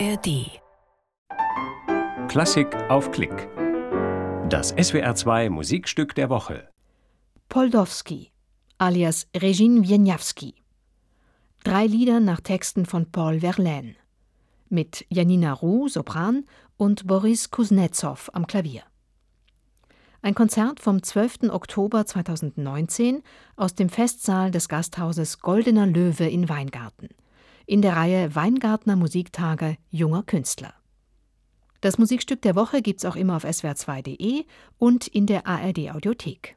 ARD. Klassik auf Klick. Das SWR2 Musikstück der Woche. Poldowski, alias Regine Wieniawski. Drei Lieder nach Texten von Paul Verlaine. Mit Janina Roux, Sopran, und Boris Kuznetsov am Klavier. Ein Konzert vom 12. Oktober 2019 aus dem Festsaal des Gasthauses Goldener Löwe in Weingarten in der Reihe Weingartner Musiktage junger Künstler. Das Musikstück der Woche gibt's auch immer auf swr2.de und in der ARD Audiothek.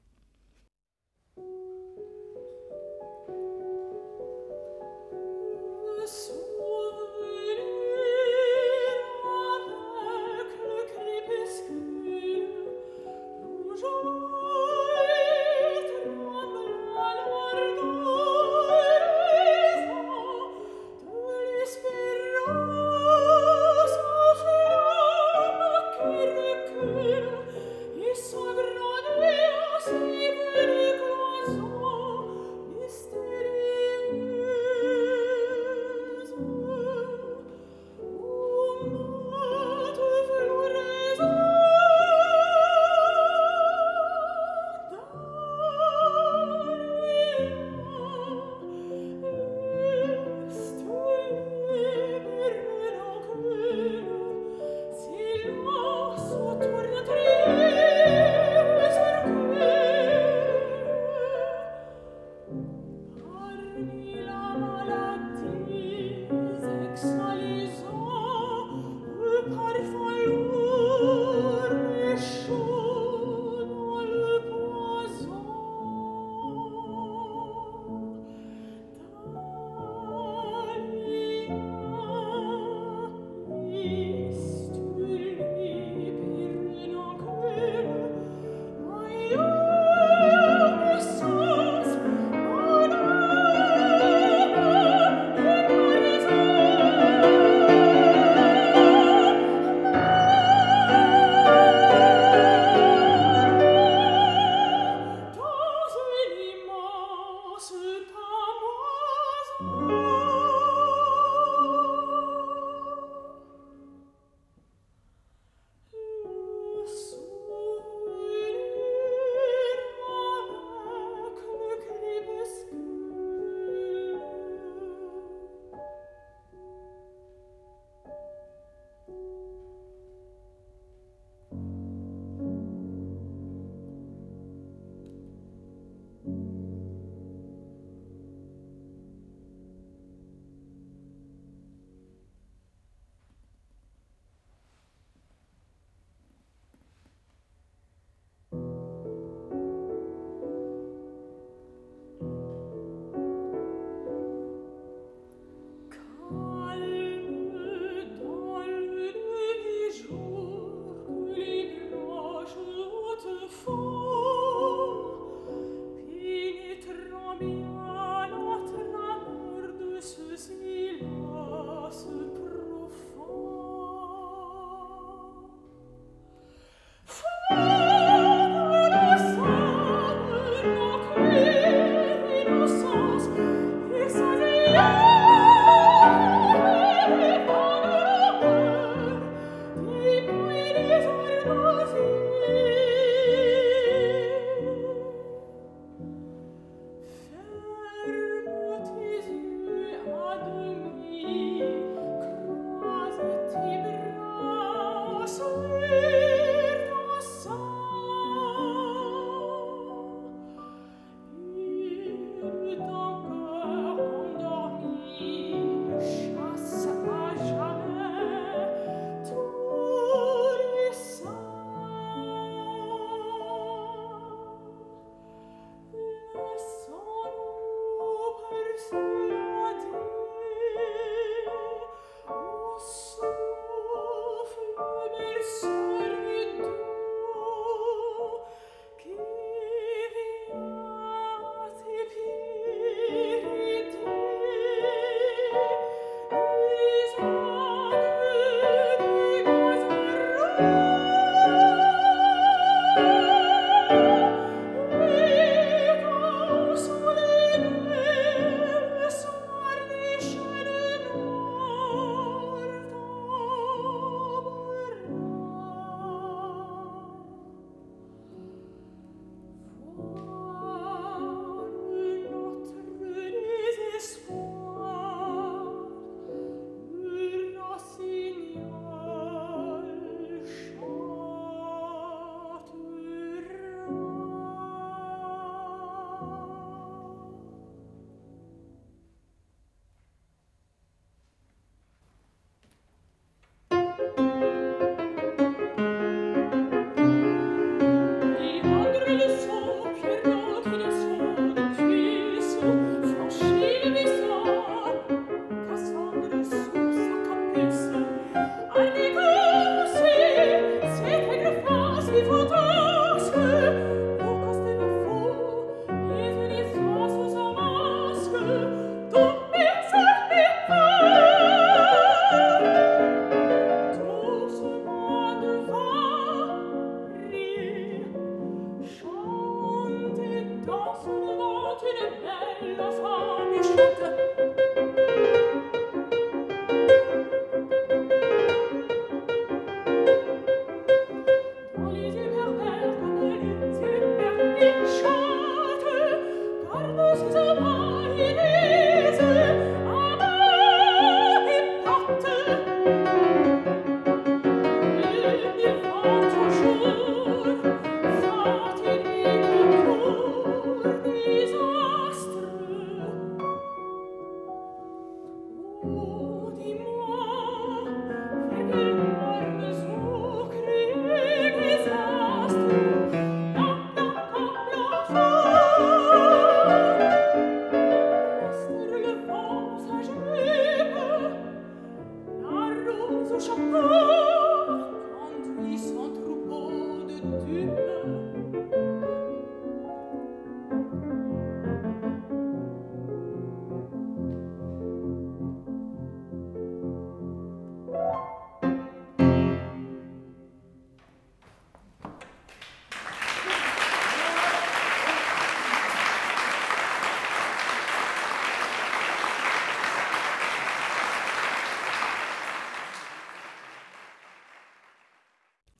tuscia a